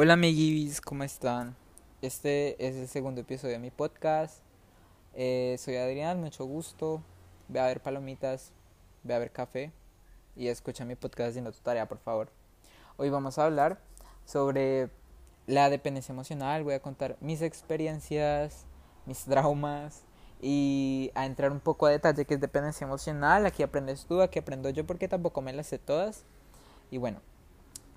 Hola amiguis, ¿cómo están? Este es el segundo episodio de mi podcast. Eh, soy Adrián, mucho gusto. Ve a ver palomitas, ve a ver café y escucha mi podcast haciendo tu tarea, por favor. Hoy vamos a hablar sobre la dependencia emocional. Voy a contar mis experiencias, mis traumas y a entrar un poco a detalle qué es dependencia emocional. Aquí aprendes tú, aquí aprendo yo porque tampoco me las sé todas. Y bueno,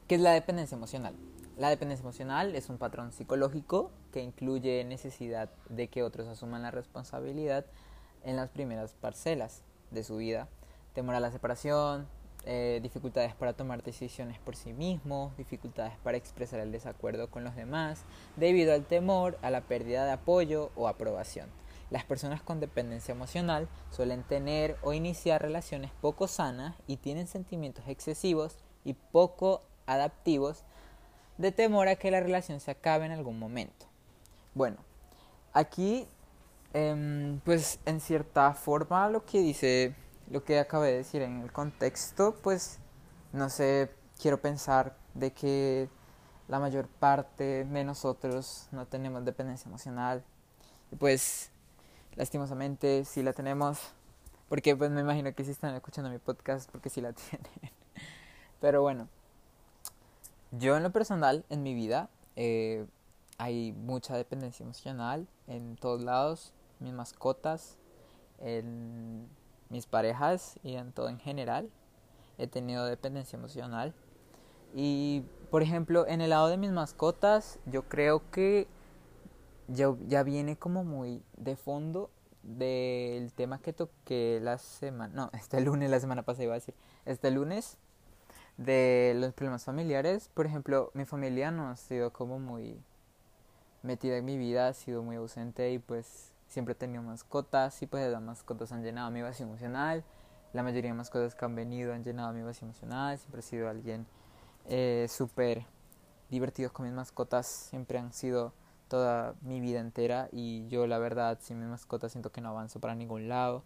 ¿qué es la dependencia emocional? La dependencia emocional es un patrón psicológico que incluye necesidad de que otros asuman la responsabilidad en las primeras parcelas de su vida. Temor a la separación, eh, dificultades para tomar decisiones por sí mismo, dificultades para expresar el desacuerdo con los demás, debido al temor a la pérdida de apoyo o aprobación. Las personas con dependencia emocional suelen tener o iniciar relaciones poco sanas y tienen sentimientos excesivos y poco adaptivos de temor a que la relación se acabe en algún momento. Bueno, aquí, em, pues en cierta forma lo que dice, lo que acabé de decir en el contexto, pues no sé, quiero pensar de que la mayor parte de nosotros no tenemos dependencia emocional. Y pues, lastimosamente, sí la tenemos. Porque pues me imagino que si están escuchando mi podcast porque sí la tienen. Pero bueno. Yo en lo personal, en mi vida, eh, hay mucha dependencia emocional en todos lados, mis mascotas, en mis parejas y en todo en general. He tenido dependencia emocional. Y, por ejemplo, en el lado de mis mascotas, yo creo que ya, ya viene como muy de fondo del tema que toqué la semana, no, este lunes, la semana pasada iba a decir, este lunes de los problemas familiares, por ejemplo, mi familia no ha sido como muy metida en mi vida, ha sido muy ausente y pues siempre he tenido mascotas y pues las mascotas han llenado mi vacío emocional. La mayoría de mascotas que han venido han llenado mi vacío emocional. Siempre he sido alguien eh, súper divertido con mis mascotas. Siempre han sido toda mi vida entera y yo la verdad sin mis mascotas siento que no avanzo para ningún lado.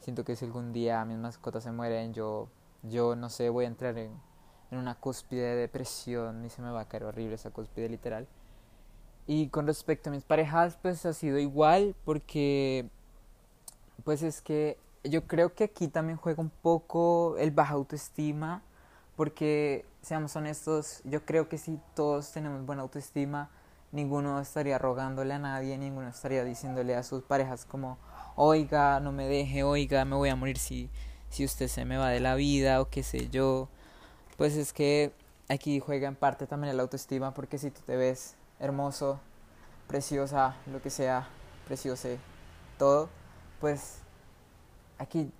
Siento que si algún día mis mascotas se mueren yo yo no sé, voy a entrar en, en una cúspide de depresión y se me va a caer horrible esa cúspide literal. Y con respecto a mis parejas, pues ha sido igual porque, pues es que yo creo que aquí también juega un poco el baja autoestima, porque seamos honestos, yo creo que si todos tenemos buena autoestima, ninguno estaría rogándole a nadie, ninguno estaría diciéndole a sus parejas como, oiga, no me deje, oiga, me voy a morir si si usted se me va de la vida o qué sé yo. Pues es que aquí juega en parte también la autoestima porque si tú te ves hermoso, preciosa, lo que sea, preciose, todo, pues aquí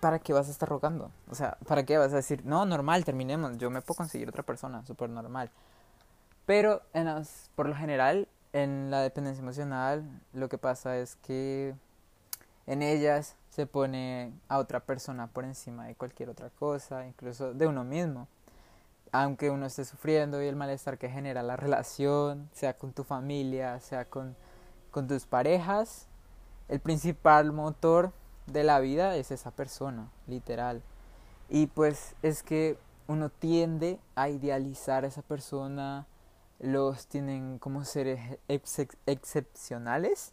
¿para qué vas a estar rogando? O sea, ¿para qué vas a decir, no, normal, terminemos, yo me puedo conseguir otra persona, súper normal? Pero en por lo general, en la dependencia emocional, lo que pasa es que en ellas se pone a otra persona por encima de cualquier otra cosa, incluso de uno mismo. Aunque uno esté sufriendo y el malestar que genera la relación, sea con tu familia, sea con, tus parejas, el principal motor de la vida es esa persona, literal. Y pues es que uno tiende a idealizar a esa persona, los tienen como seres excepcionales,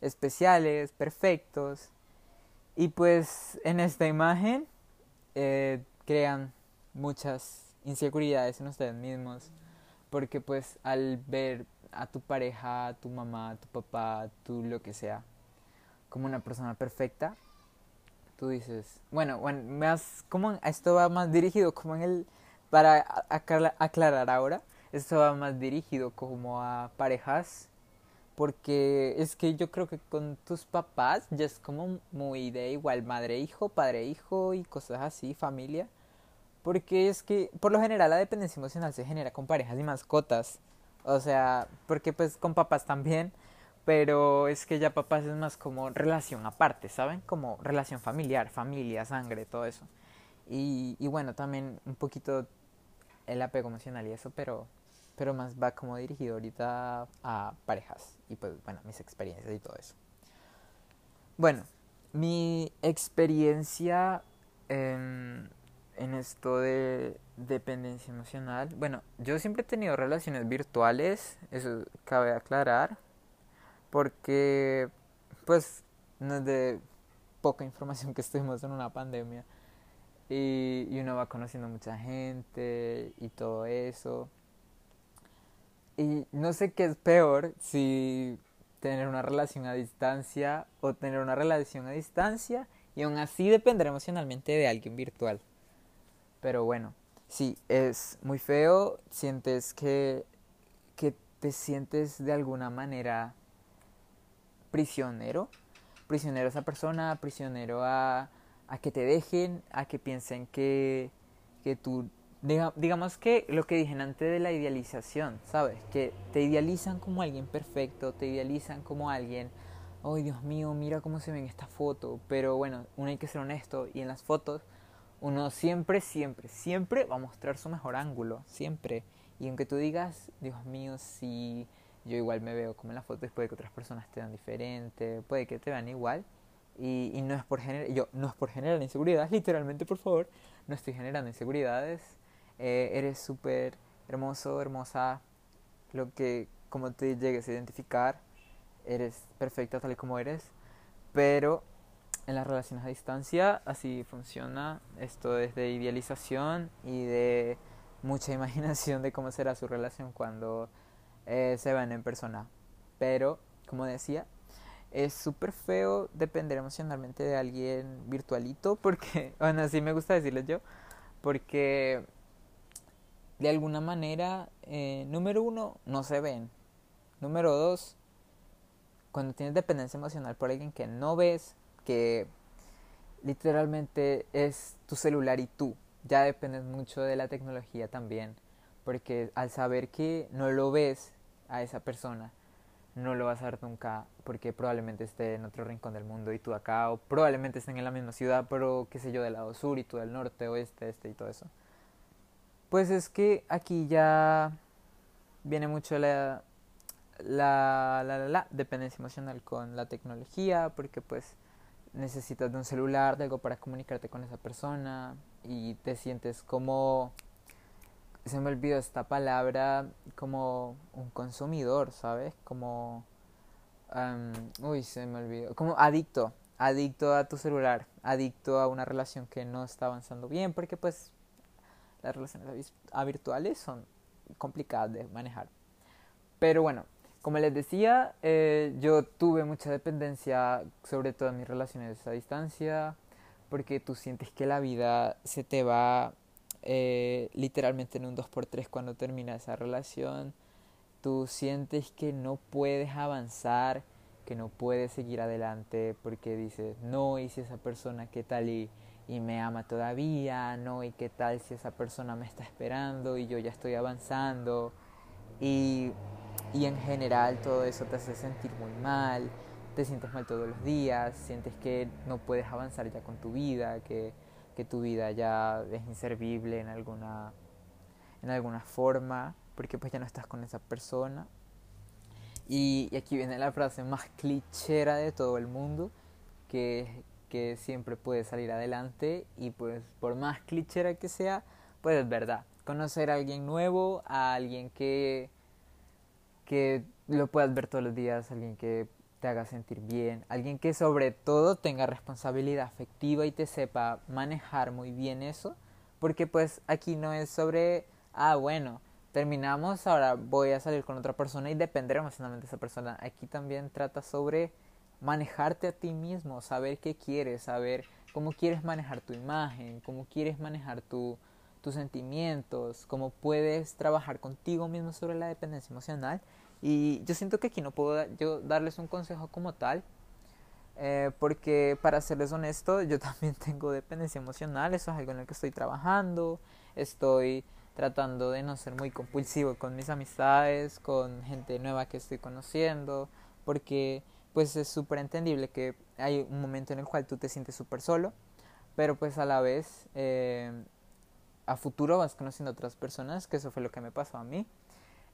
especiales, perfectos, y pues en esta imagen eh, crean muchas inseguridades en ustedes mismos. Porque pues al ver a tu pareja, a tu mamá, a tu papá, a tu lo que sea, como una persona perfecta, tú dices, bueno, bueno, más como esto va más dirigido como en el para aclarar ahora, esto va más dirigido como a parejas porque es que yo creo que con tus papás ya es como muy de igual madre-hijo, padre-hijo y cosas así, familia. Porque es que por lo general la dependencia emocional se genera con parejas y mascotas. O sea, porque pues con papás también, pero es que ya papás es más como relación aparte, ¿saben? Como relación familiar, familia, sangre, todo eso. Y, y bueno, también un poquito el apego emocional y eso, pero pero más va como dirigido ahorita a parejas y pues bueno, mis experiencias y todo eso. Bueno, mi experiencia en, esto de dependencia emocional, bueno, yo siempre he tenido relaciones virtuales, eso cabe aclarar, porque pues no es de poca información que estuvimos en una pandemia y uno va conociendo mucha gente y todo eso. Y no sé qué es peor si tener una relación a distancia o tener una relación a distancia y aún así depender emocionalmente de alguien virtual. Pero bueno, sí, es muy feo, sientes que, que te sientes de alguna manera prisionero, prisionero a esa persona, prisionero a, a que te dejen, a que piensen que, que tú digamos que lo que dije antes de la idealización, ¿sabes? Que te idealizan como alguien perfecto, te idealizan como alguien, ay Dios mío, mira cómo se ve en esta foto, pero bueno, uno hay que ser honesto y en las fotos uno siempre, siempre, siempre va a mostrar su mejor ángulo, siempre. Y aunque tú digas, Dios mío, si yo igual me veo como en las fotos, puede que otras personas te vean diferente, puede que te vean igual. Y, y no es por generar, yo no es por generar inseguridades, literalmente, por favor, no estoy generando inseguridades, eh, eres súper hermoso, hermosa, lo que como te llegues a identificar, eres perfecta tal y como eres, pero en las relaciones a distancia así funciona, esto es de idealización y de mucha imaginación de cómo será su relación cuando eh, se ven en persona, pero como decía, es súper feo depender emocionalmente de alguien virtualito porque, bueno, así me gusta decirles yo, porque de alguna manera, eh, número uno, no se ven. Número dos, cuando tienes dependencia emocional por alguien que no ves, que literalmente es tu celular y tú, ya dependes mucho de la tecnología también, porque al saber que no lo ves a esa persona, no lo vas a ver nunca porque probablemente esté en otro rincón del mundo y tú acá, o probablemente estén en la misma ciudad, pero qué sé yo, del lado sur y tú del norte, oeste, este y todo eso. Pues es que aquí ya viene mucho la, la, la, la, dependencia emocional con la tecnología, porque pues necesitas de un celular, de algo para comunicarte con esa persona y te sientes como, se me olvidó esta palabra, como un consumidor, ¿sabes? Como, uy, se me olvidó, como adicto, adicto a tu celular, adicto a una relación que no está avanzando bien, porque pues las relaciones virtuales son complicadas de manejar. Pero bueno, como les decía, eh, yo tuve mucha dependencia sobre todo en mis relaciones a distancia, porque tú sientes que la vida se te va eh, literalmente en un 2x3 cuando termina esa relación. Tú sientes que no puedes avanzar, que no puedes seguir adelante porque dices, no, si esa persona, ¿qué tal? Y y me ama todavía, ¿no? ¿Y qué tal si esa persona me está esperando y yo ya estoy avanzando? Y, y en general todo eso te hace sentir muy mal, te sientes mal todos los días, sientes que no puedes avanzar ya con tu vida, que, que tu vida ya es inservible en alguna, en alguna forma, porque pues ya no estás con esa persona. Y, aquí viene la frase más clichera de todo el mundo, que que siempre puede salir adelante y pues por más clichera que sea, pues es verdad. Conocer a alguien nuevo, a alguien que, que lo puedas ver todos los días, alguien que te haga sentir bien, alguien que sobre todo tenga responsabilidad afectiva y te sepa manejar muy bien eso, porque pues aquí no es sobre, ah bueno, terminamos, ahora voy a salir con otra persona y depender emocionalmente de esa persona. Aquí también trata sobre manejarte a ti mismo, saber qué quieres, saber cómo quieres manejar tu imagen, cómo quieres manejar tu, tus sentimientos, cómo puedes trabajar contigo mismo sobre la dependencia emocional. Y yo siento que aquí no puedo yo darles un consejo como tal, eh, porque para serles honesto, yo también tengo dependencia emocional, eso es algo en el que estoy trabajando, estoy tratando de no ser muy compulsivo con mis amistades, con gente nueva que estoy conociendo, porque pues es súper entendible que hay un momento en el cual tú te sientes súper solo, pero pues a la vez eh, a futuro vas conociendo otras personas, que eso fue lo que me pasó a mí.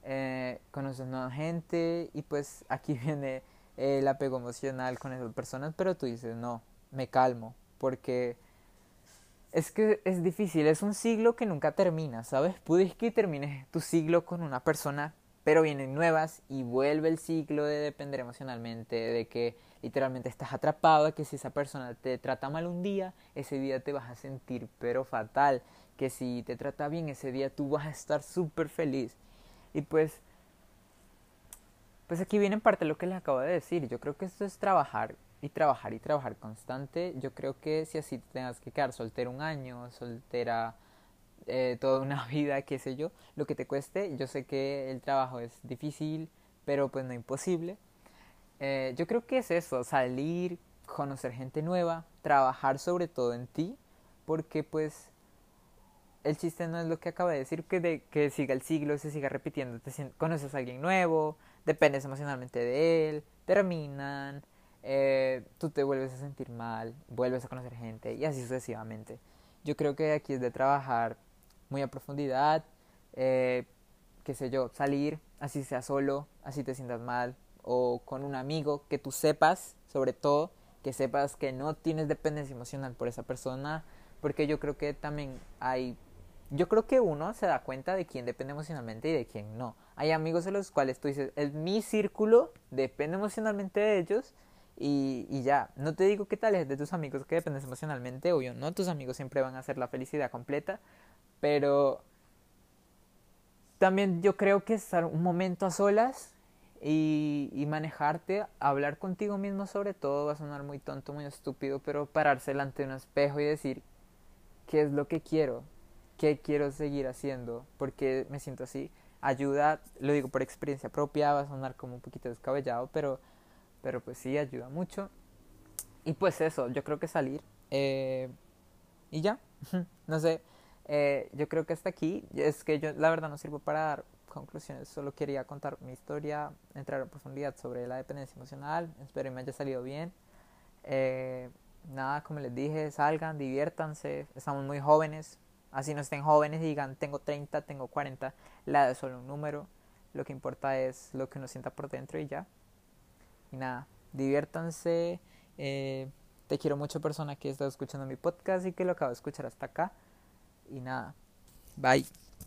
Eh, conoces nueva gente y pues aquí viene el apego emocional con esas personas, pero tú dices, no, me calmo, porque es que es difícil, es un siglo que nunca termina, ¿sabes? Puedes que termines tu siglo con una persona, pero vienen nuevas y vuelve el ciclo de depender emocionalmente, de que literalmente estás atrapado, que si esa persona te trata mal un día, ese día te vas a sentir pero fatal, que si te trata bien ese día tú vas a estar súper feliz. Y pues, pues aquí viene en parte lo que les acabo de decir, yo creo que esto es trabajar y trabajar y trabajar constante. Yo creo que si así te tengas que quedar soltero un año, soltera eh, toda una vida, qué sé yo, lo que te cueste, yo sé que el trabajo es difícil, pero pues no imposible. Eh, yo creo que es eso, salir, conocer gente nueva, trabajar sobre todo en ti, porque pues el chiste no es lo que acaba de decir, que, de, que siga el siglo, se siga repitiendo, te conoces a alguien nuevo, dependes emocionalmente de él, terminan, eh, tú te vuelves a sentir mal, vuelves a conocer gente y así sucesivamente. Yo creo que aquí es de trabajar muy a profundidad, eh, qué sé yo, salir, así sea solo, así te sientas mal, o con un amigo que tú sepas, sobre todo, que sepas que no tienes dependencia emocional por esa persona, porque yo creo que también hay, yo creo que uno se da cuenta de quién depende emocionalmente y de quién no. Hay amigos de los cuales tú dices, es mi círculo, depende emocionalmente de ellos, y, ya, no te digo que tal es de tus amigos que dependes emocionalmente, obvio, no, tus amigos siempre van a hacer la felicidad completa, pero también yo creo que estar un momento a solas y, manejarte, hablar contigo mismo sobre todo, va a sonar muy tonto, muy estúpido, pero pararse delante de un espejo y decir, ¿qué es lo que quiero? ¿Qué quiero seguir haciendo? porque me siento así? Ayuda, lo digo por experiencia propia, va a sonar como un poquito descabellado, pero pero pues sí, ayuda mucho. Y pues eso, yo creo que salir. Eh, y ya, no sé, eh, yo creo que hasta aquí. Es que yo la verdad no sirvo para dar conclusiones, solo quería contar mi historia, entrar en profundidad sobre la dependencia emocional. Espero que me haya salido bien. Eh, nada, como les dije, salgan, diviértanse, estamos muy jóvenes. Así no estén jóvenes y digan, tengo 30, tengo 40, la de solo un número. Lo que importa es lo que uno sienta por dentro y ya. Y nada, diviértanse. Eh, te quiero mucho persona que está escuchando mi podcast y que lo acabo de escuchar hasta acá. Y nada, bye.